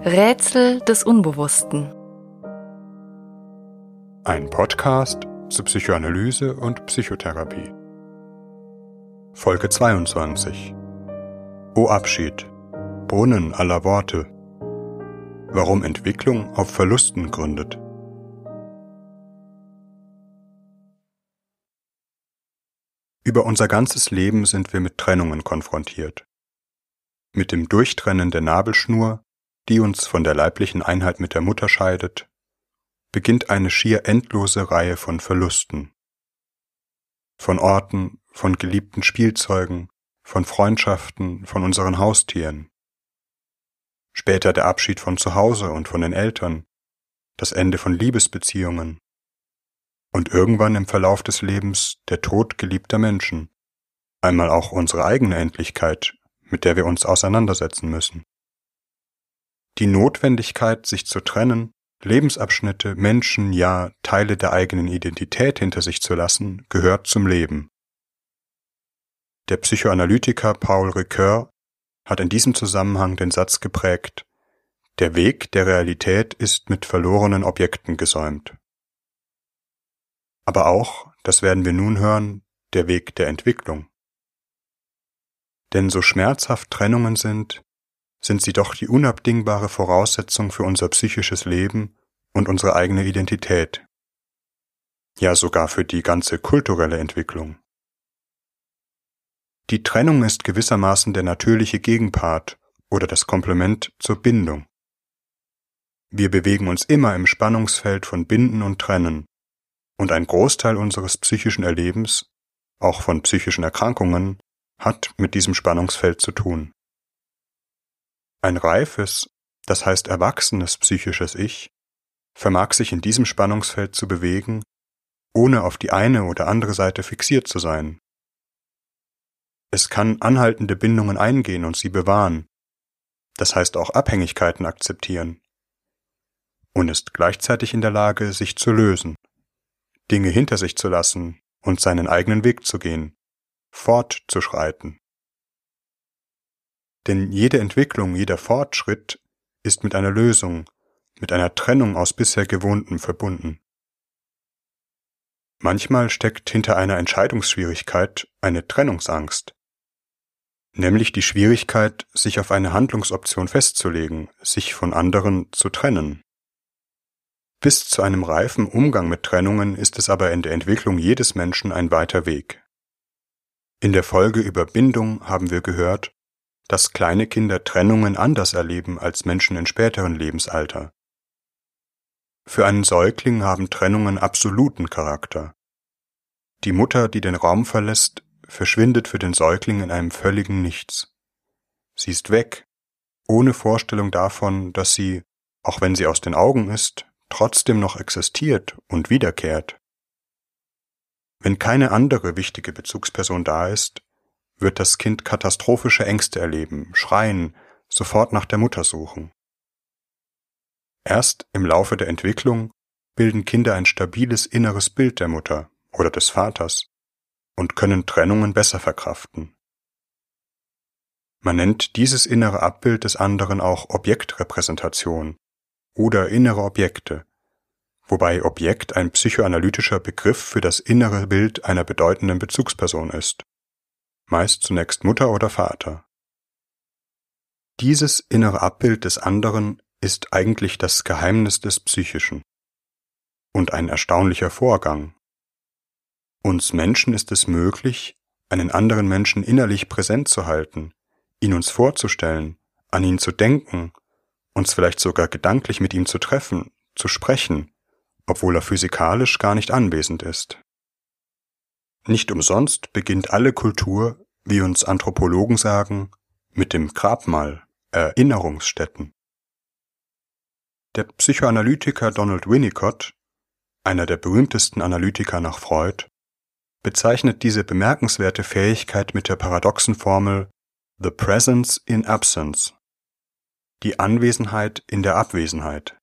Rätsel des Unbewussten. Ein Podcast zu Psychoanalyse und Psychotherapie. Folge 22. O Abschied. Brunnen aller Worte. Warum Entwicklung auf Verlusten gründet. Über unser ganzes Leben sind wir mit Trennungen konfrontiert. Mit dem Durchtrennen der Nabelschnur die uns von der leiblichen Einheit mit der Mutter scheidet, beginnt eine schier endlose Reihe von Verlusten. Von Orten, von geliebten Spielzeugen, von Freundschaften, von unseren Haustieren. Später der Abschied von zu Hause und von den Eltern, das Ende von Liebesbeziehungen und irgendwann im Verlauf des Lebens der Tod geliebter Menschen, einmal auch unsere eigene Endlichkeit, mit der wir uns auseinandersetzen müssen. Die Notwendigkeit, sich zu trennen, Lebensabschnitte, Menschen, ja Teile der eigenen Identität hinter sich zu lassen, gehört zum Leben. Der Psychoanalytiker Paul Ricoeur hat in diesem Zusammenhang den Satz geprägt, der Weg der Realität ist mit verlorenen Objekten gesäumt. Aber auch, das werden wir nun hören, der Weg der Entwicklung. Denn so schmerzhaft Trennungen sind, sind sie doch die unabdingbare Voraussetzung für unser psychisches Leben und unsere eigene Identität. Ja sogar für die ganze kulturelle Entwicklung. Die Trennung ist gewissermaßen der natürliche Gegenpart oder das Komplement zur Bindung. Wir bewegen uns immer im Spannungsfeld von Binden und Trennen, und ein Großteil unseres psychischen Erlebens, auch von psychischen Erkrankungen, hat mit diesem Spannungsfeld zu tun. Ein reifes, das heißt erwachsenes psychisches Ich, vermag sich in diesem Spannungsfeld zu bewegen, ohne auf die eine oder andere Seite fixiert zu sein. Es kann anhaltende Bindungen eingehen und sie bewahren, das heißt auch Abhängigkeiten akzeptieren, und ist gleichzeitig in der Lage, sich zu lösen, Dinge hinter sich zu lassen und seinen eigenen Weg zu gehen, fortzuschreiten. Denn jede Entwicklung, jeder Fortschritt ist mit einer Lösung, mit einer Trennung aus bisher Gewohnten verbunden. Manchmal steckt hinter einer Entscheidungsschwierigkeit eine Trennungsangst, nämlich die Schwierigkeit, sich auf eine Handlungsoption festzulegen, sich von anderen zu trennen. Bis zu einem reifen Umgang mit Trennungen ist es aber in der Entwicklung jedes Menschen ein weiter Weg. In der Folge über Bindung haben wir gehört, dass kleine Kinder Trennungen anders erleben als Menschen in späteren Lebensalter. Für einen Säugling haben Trennungen absoluten Charakter. Die Mutter, die den Raum verlässt, verschwindet für den Säugling in einem völligen Nichts. Sie ist weg, ohne Vorstellung davon, dass sie, auch wenn sie aus den Augen ist, trotzdem noch existiert und wiederkehrt. Wenn keine andere wichtige Bezugsperson da ist, wird das Kind katastrophische Ängste erleben, schreien, sofort nach der Mutter suchen. Erst im Laufe der Entwicklung bilden Kinder ein stabiles inneres Bild der Mutter oder des Vaters und können Trennungen besser verkraften. Man nennt dieses innere Abbild des anderen auch Objektrepräsentation oder innere Objekte, wobei Objekt ein psychoanalytischer Begriff für das innere Bild einer bedeutenden Bezugsperson ist meist zunächst Mutter oder Vater. Dieses innere Abbild des anderen ist eigentlich das Geheimnis des Psychischen und ein erstaunlicher Vorgang. Uns Menschen ist es möglich, einen anderen Menschen innerlich präsent zu halten, ihn uns vorzustellen, an ihn zu denken, uns vielleicht sogar gedanklich mit ihm zu treffen, zu sprechen, obwohl er physikalisch gar nicht anwesend ist. Nicht umsonst beginnt alle Kultur, wie uns Anthropologen sagen, mit dem Grabmal, Erinnerungsstätten. Der Psychoanalytiker Donald Winnicott, einer der berühmtesten Analytiker nach Freud, bezeichnet diese bemerkenswerte Fähigkeit mit der paradoxen Formel The Presence in Absence, die Anwesenheit in der Abwesenheit.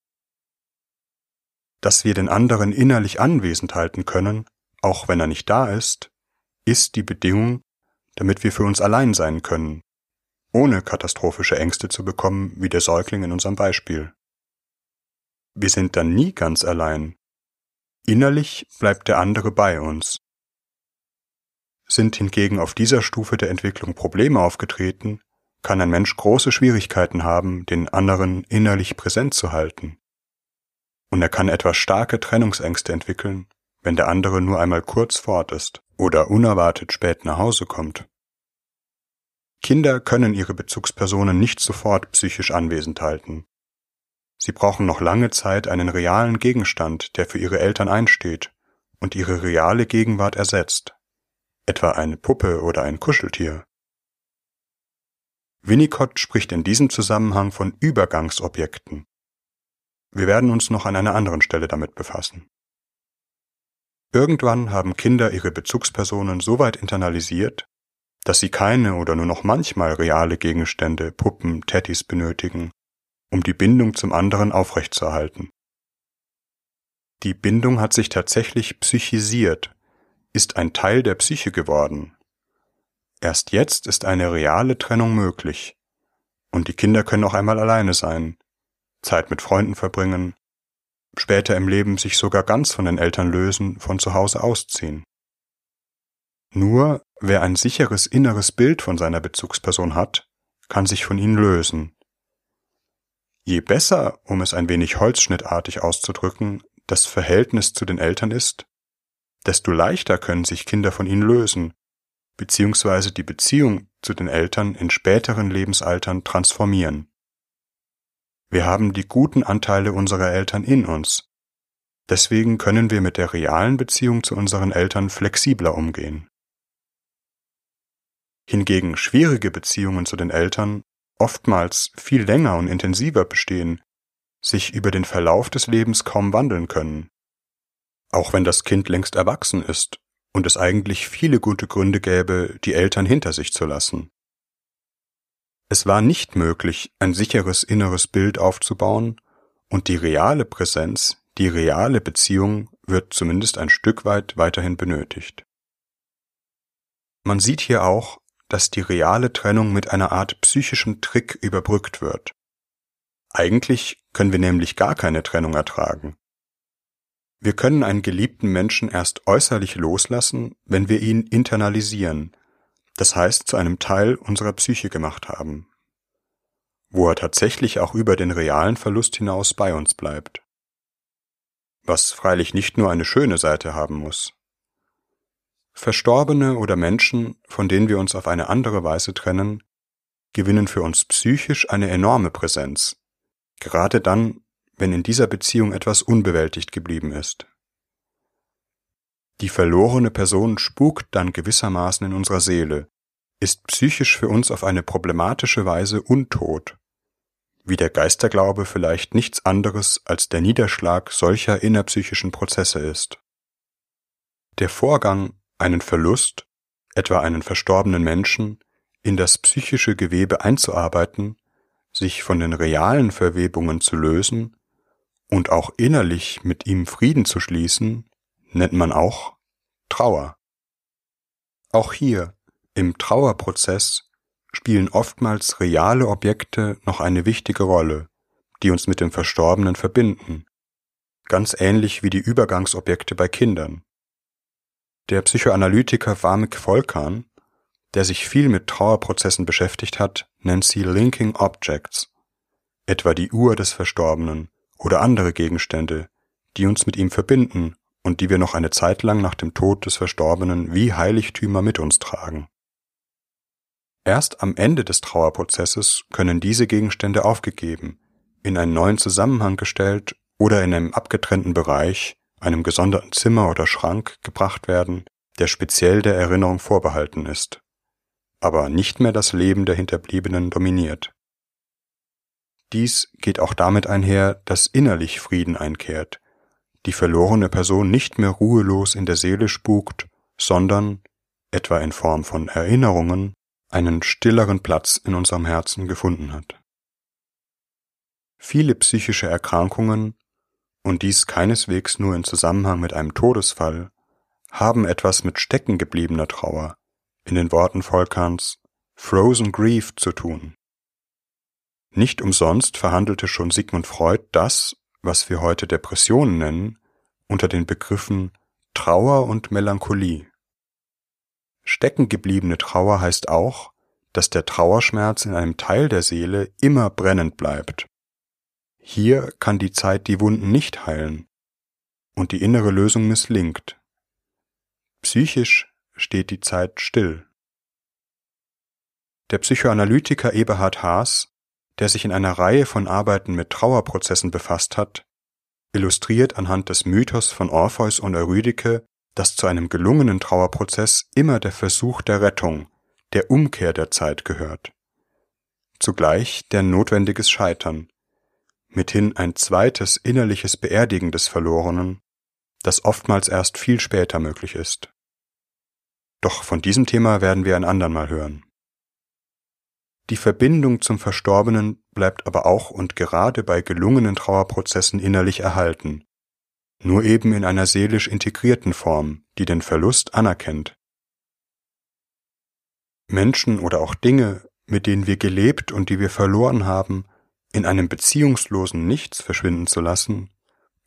Dass wir den anderen innerlich anwesend halten können, auch wenn er nicht da ist, ist die Bedingung, damit wir für uns allein sein können, ohne katastrophische Ängste zu bekommen wie der Säugling in unserem Beispiel. Wir sind dann nie ganz allein. Innerlich bleibt der andere bei uns. Sind hingegen auf dieser Stufe der Entwicklung Probleme aufgetreten, kann ein Mensch große Schwierigkeiten haben, den anderen innerlich präsent zu halten. Und er kann etwas starke Trennungsängste entwickeln, wenn der andere nur einmal kurz fort ist oder unerwartet spät nach Hause kommt. Kinder können ihre Bezugspersonen nicht sofort psychisch anwesend halten. Sie brauchen noch lange Zeit einen realen Gegenstand, der für ihre Eltern einsteht und ihre reale Gegenwart ersetzt, etwa eine Puppe oder ein Kuscheltier. Winnicott spricht in diesem Zusammenhang von Übergangsobjekten. Wir werden uns noch an einer anderen Stelle damit befassen. Irgendwann haben Kinder ihre Bezugspersonen so weit internalisiert, dass sie keine oder nur noch manchmal reale Gegenstände, Puppen, Teddys benötigen, um die Bindung zum anderen aufrechtzuerhalten. Die Bindung hat sich tatsächlich psychisiert, ist ein Teil der Psyche geworden. Erst jetzt ist eine reale Trennung möglich. Und die Kinder können auch einmal alleine sein, Zeit mit Freunden verbringen, später im Leben sich sogar ganz von den Eltern lösen, von zu Hause ausziehen. Nur wer ein sicheres inneres Bild von seiner Bezugsperson hat, kann sich von ihnen lösen. Je besser, um es ein wenig holzschnittartig auszudrücken, das Verhältnis zu den Eltern ist, desto leichter können sich Kinder von ihnen lösen, beziehungsweise die Beziehung zu den Eltern in späteren Lebensaltern transformieren. Wir haben die guten Anteile unserer Eltern in uns. Deswegen können wir mit der realen Beziehung zu unseren Eltern flexibler umgehen. Hingegen schwierige Beziehungen zu den Eltern oftmals viel länger und intensiver bestehen, sich über den Verlauf des Lebens kaum wandeln können. Auch wenn das Kind längst erwachsen ist und es eigentlich viele gute Gründe gäbe, die Eltern hinter sich zu lassen. Es war nicht möglich, ein sicheres inneres Bild aufzubauen, und die reale Präsenz, die reale Beziehung wird zumindest ein Stück weit weiterhin benötigt. Man sieht hier auch, dass die reale Trennung mit einer Art psychischem Trick überbrückt wird. Eigentlich können wir nämlich gar keine Trennung ertragen. Wir können einen geliebten Menschen erst äußerlich loslassen, wenn wir ihn internalisieren, das heißt zu einem Teil unserer Psyche gemacht haben, wo er tatsächlich auch über den realen Verlust hinaus bei uns bleibt. Was freilich nicht nur eine schöne Seite haben muss. Verstorbene oder Menschen, von denen wir uns auf eine andere Weise trennen, gewinnen für uns psychisch eine enorme Präsenz, gerade dann, wenn in dieser Beziehung etwas unbewältigt geblieben ist. Die verlorene Person spukt dann gewissermaßen in unserer Seele, ist psychisch für uns auf eine problematische Weise untot, wie der Geisterglaube vielleicht nichts anderes als der Niederschlag solcher innerpsychischen Prozesse ist. Der Vorgang, einen Verlust, etwa einen verstorbenen Menschen, in das psychische Gewebe einzuarbeiten, sich von den realen Verwebungen zu lösen und auch innerlich mit ihm Frieden zu schließen, nennt man auch Trauer. Auch hier, im Trauerprozess, spielen oftmals reale Objekte noch eine wichtige Rolle, die uns mit dem Verstorbenen verbinden, ganz ähnlich wie die Übergangsobjekte bei Kindern. Der Psychoanalytiker Warmik Volkan, der sich viel mit Trauerprozessen beschäftigt hat, nennt sie Linking Objects, etwa die Uhr des Verstorbenen oder andere Gegenstände, die uns mit ihm verbinden und die wir noch eine Zeit lang nach dem Tod des Verstorbenen wie Heiligtümer mit uns tragen. Erst am Ende des Trauerprozesses können diese Gegenstände aufgegeben, in einen neuen Zusammenhang gestellt oder in einem abgetrennten Bereich, einem gesonderten Zimmer oder Schrank gebracht werden, der speziell der Erinnerung vorbehalten ist, aber nicht mehr das Leben der Hinterbliebenen dominiert. Dies geht auch damit einher, dass innerlich Frieden einkehrt, die verlorene Person nicht mehr ruhelos in der Seele spukt, sondern, etwa in Form von Erinnerungen, einen stilleren Platz in unserem Herzen gefunden hat. Viele psychische Erkrankungen, und dies keineswegs nur in Zusammenhang mit einem Todesfall, haben etwas mit steckengebliebener Trauer, in den Worten Volkans, Frozen Grief zu tun. Nicht umsonst verhandelte schon Sigmund Freud das, was wir heute Depressionen nennen, unter den Begriffen Trauer und Melancholie. Steckengebliebene Trauer heißt auch, dass der Trauerschmerz in einem Teil der Seele immer brennend bleibt. Hier kann die Zeit die Wunden nicht heilen und die innere Lösung misslingt. Psychisch steht die Zeit still. Der Psychoanalytiker Eberhard Haas der sich in einer Reihe von Arbeiten mit Trauerprozessen befasst hat, illustriert anhand des Mythos von Orpheus und Eurydike, dass zu einem gelungenen Trauerprozess immer der Versuch der Rettung, der Umkehr der Zeit gehört. Zugleich der notwendiges Scheitern, mithin ein zweites innerliches Beerdigen des Verlorenen, das oftmals erst viel später möglich ist. Doch von diesem Thema werden wir ein andermal hören. Die Verbindung zum Verstorbenen bleibt aber auch und gerade bei gelungenen Trauerprozessen innerlich erhalten, nur eben in einer seelisch integrierten Form, die den Verlust anerkennt. Menschen oder auch Dinge, mit denen wir gelebt und die wir verloren haben, in einem beziehungslosen Nichts verschwinden zu lassen,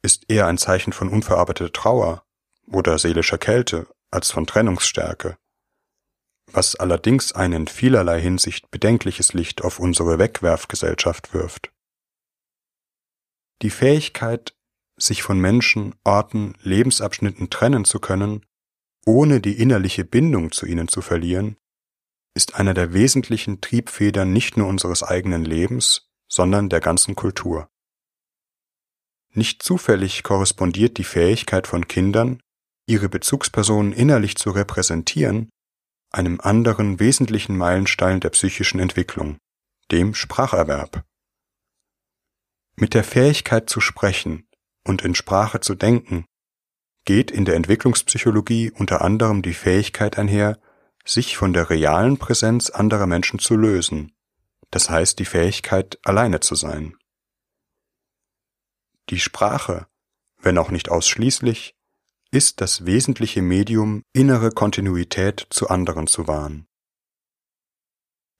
ist eher ein Zeichen von unverarbeiteter Trauer oder seelischer Kälte als von Trennungsstärke was allerdings ein in vielerlei Hinsicht bedenkliches Licht auf unsere Wegwerfgesellschaft wirft. Die Fähigkeit, sich von Menschen, Orten, Lebensabschnitten trennen zu können, ohne die innerliche Bindung zu ihnen zu verlieren, ist einer der wesentlichen Triebfedern nicht nur unseres eigenen Lebens, sondern der ganzen Kultur. Nicht zufällig korrespondiert die Fähigkeit von Kindern, ihre Bezugspersonen innerlich zu repräsentieren, einem anderen wesentlichen Meilenstein der psychischen Entwicklung, dem Spracherwerb. Mit der Fähigkeit zu sprechen und in Sprache zu denken geht in der Entwicklungspsychologie unter anderem die Fähigkeit einher, sich von der realen Präsenz anderer Menschen zu lösen, das heißt die Fähigkeit, alleine zu sein. Die Sprache, wenn auch nicht ausschließlich, ist das wesentliche Medium, innere Kontinuität zu anderen zu wahren.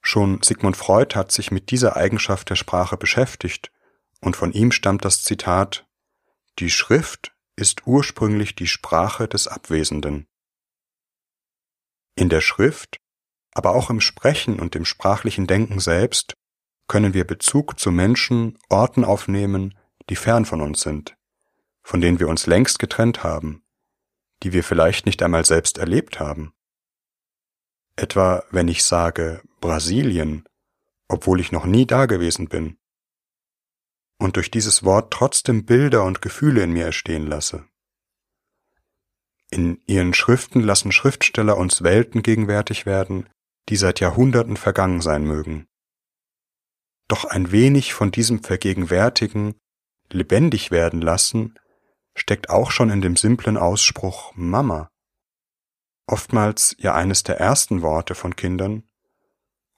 Schon Sigmund Freud hat sich mit dieser Eigenschaft der Sprache beschäftigt, und von ihm stammt das Zitat Die Schrift ist ursprünglich die Sprache des Abwesenden. In der Schrift, aber auch im Sprechen und im sprachlichen Denken selbst können wir Bezug zu Menschen, Orten aufnehmen, die fern von uns sind, von denen wir uns längst getrennt haben, die wir vielleicht nicht einmal selbst erlebt haben. Etwa wenn ich sage Brasilien, obwohl ich noch nie da gewesen bin, und durch dieses Wort trotzdem Bilder und Gefühle in mir erstehen lasse. In ihren Schriften lassen Schriftsteller uns Welten gegenwärtig werden, die seit Jahrhunderten vergangen sein mögen. Doch ein wenig von diesem Vergegenwärtigen, lebendig werden lassen, steckt auch schon in dem simplen Ausspruch Mama. Oftmals ja eines der ersten Worte von Kindern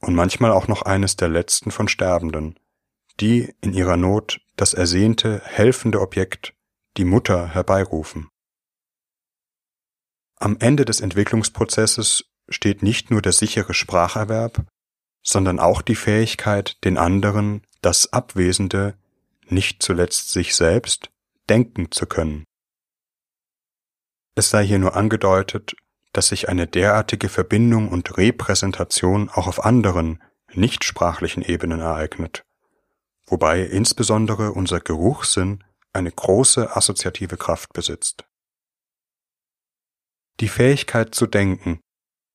und manchmal auch noch eines der letzten von Sterbenden, die in ihrer Not das ersehnte, helfende Objekt, die Mutter, herbeirufen. Am Ende des Entwicklungsprozesses steht nicht nur der sichere Spracherwerb, sondern auch die Fähigkeit, den anderen, das Abwesende, nicht zuletzt sich selbst, denken zu können. Es sei hier nur angedeutet, dass sich eine derartige Verbindung und Repräsentation auch auf anderen, nicht sprachlichen Ebenen ereignet, wobei insbesondere unser Geruchssinn eine große assoziative Kraft besitzt. Die Fähigkeit zu denken,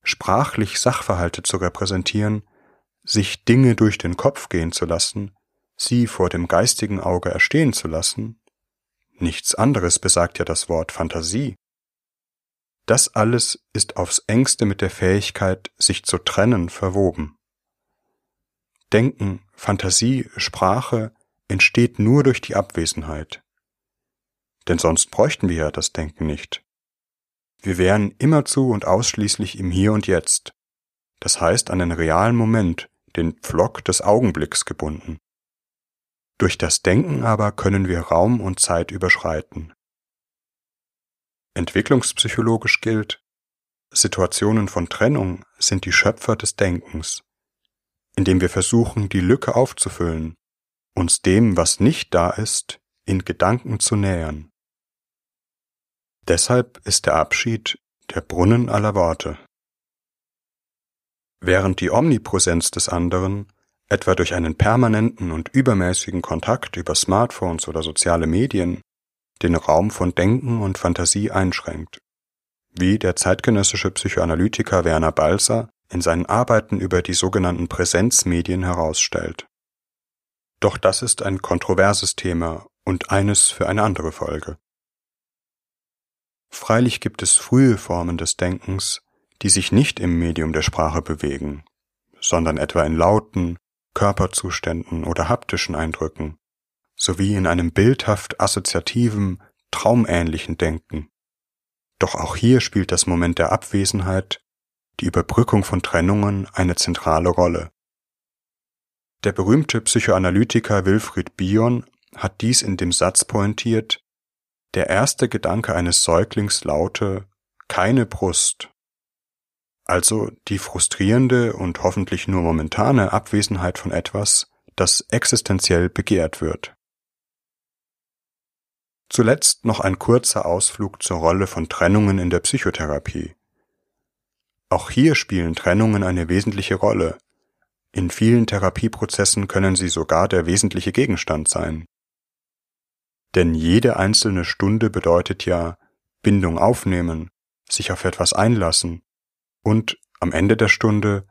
sprachlich Sachverhalte zu repräsentieren, sich Dinge durch den Kopf gehen zu lassen, sie vor dem geistigen Auge erstehen zu lassen, Nichts anderes besagt ja das Wort Fantasie. Das alles ist aufs engste mit der Fähigkeit, sich zu trennen, verwoben. Denken, Fantasie, Sprache entsteht nur durch die Abwesenheit. Denn sonst bräuchten wir ja das Denken nicht. Wir wären immerzu und ausschließlich im Hier und Jetzt, das heißt an den realen Moment, den Pflock des Augenblicks gebunden. Durch das Denken aber können wir Raum und Zeit überschreiten. Entwicklungspsychologisch gilt, Situationen von Trennung sind die Schöpfer des Denkens, indem wir versuchen, die Lücke aufzufüllen, uns dem, was nicht da ist, in Gedanken zu nähern. Deshalb ist der Abschied der Brunnen aller Worte. Während die Omnipräsenz des anderen, etwa durch einen permanenten und übermäßigen Kontakt über Smartphones oder soziale Medien, den Raum von Denken und Fantasie einschränkt, wie der zeitgenössische Psychoanalytiker Werner Balzer in seinen Arbeiten über die sogenannten Präsenzmedien herausstellt. Doch das ist ein kontroverses Thema und eines für eine andere Folge. Freilich gibt es frühe Formen des Denkens, die sich nicht im Medium der Sprache bewegen, sondern etwa in Lauten, Körperzuständen oder haptischen Eindrücken, sowie in einem bildhaft assoziativen, traumähnlichen Denken. Doch auch hier spielt das Moment der Abwesenheit, die Überbrückung von Trennungen eine zentrale Rolle. Der berühmte Psychoanalytiker Wilfried Bion hat dies in dem Satz pointiert, der erste Gedanke eines Säuglings laute keine Brust. Also die frustrierende und hoffentlich nur momentane Abwesenheit von etwas, das existenziell begehrt wird. Zuletzt noch ein kurzer Ausflug zur Rolle von Trennungen in der Psychotherapie. Auch hier spielen Trennungen eine wesentliche Rolle. In vielen Therapieprozessen können sie sogar der wesentliche Gegenstand sein. Denn jede einzelne Stunde bedeutet ja Bindung aufnehmen, sich auf etwas einlassen und am Ende der Stunde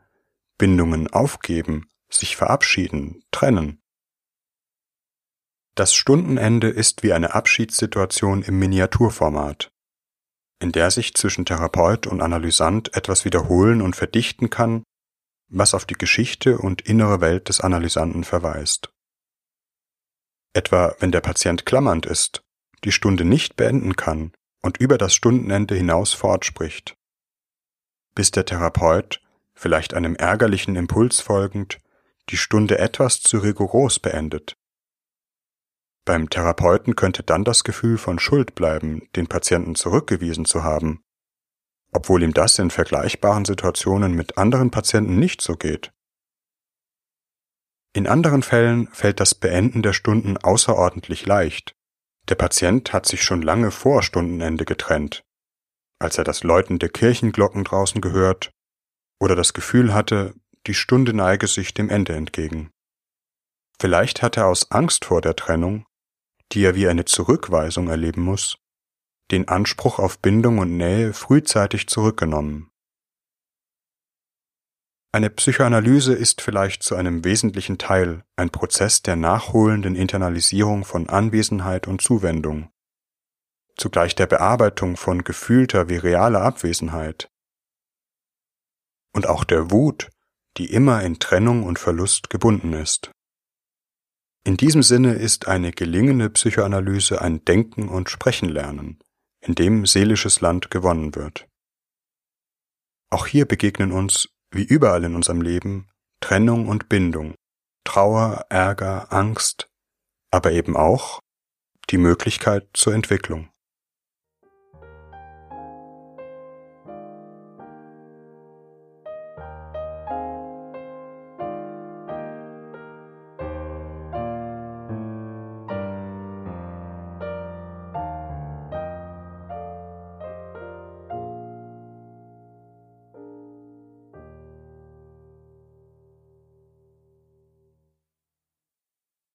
Bindungen aufgeben, sich verabschieden, trennen. Das Stundenende ist wie eine Abschiedssituation im Miniaturformat, in der sich zwischen Therapeut und Analysant etwas wiederholen und verdichten kann, was auf die Geschichte und innere Welt des Analysanten verweist. Etwa wenn der Patient klammernd ist, die Stunde nicht beenden kann und über das Stundenende hinaus fortspricht. Bis der Therapeut, vielleicht einem ärgerlichen Impuls folgend, die Stunde etwas zu rigoros beendet. Beim Therapeuten könnte dann das Gefühl von Schuld bleiben, den Patienten zurückgewiesen zu haben, obwohl ihm das in vergleichbaren Situationen mit anderen Patienten nicht so geht. In anderen Fällen fällt das Beenden der Stunden außerordentlich leicht. Der Patient hat sich schon lange vor Stundenende getrennt, als er das Läuten der Kirchenglocken draußen gehört oder das Gefühl hatte, die Stunde neige sich dem Ende entgegen. Vielleicht hat er aus Angst vor der Trennung, die er wie eine Zurückweisung erleben muss, den Anspruch auf Bindung und Nähe frühzeitig zurückgenommen. Eine Psychoanalyse ist vielleicht zu einem wesentlichen Teil ein Prozess der nachholenden Internalisierung von Anwesenheit und Zuwendung, zugleich der Bearbeitung von gefühlter wie realer Abwesenheit und auch der Wut, die immer in Trennung und Verlust gebunden ist. In diesem Sinne ist eine gelingende Psychoanalyse ein Denken und Sprechen lernen, in dem seelisches Land gewonnen wird. Auch hier begegnen uns wie überall in unserem Leben, Trennung und Bindung, Trauer, Ärger, Angst, aber eben auch die Möglichkeit zur Entwicklung.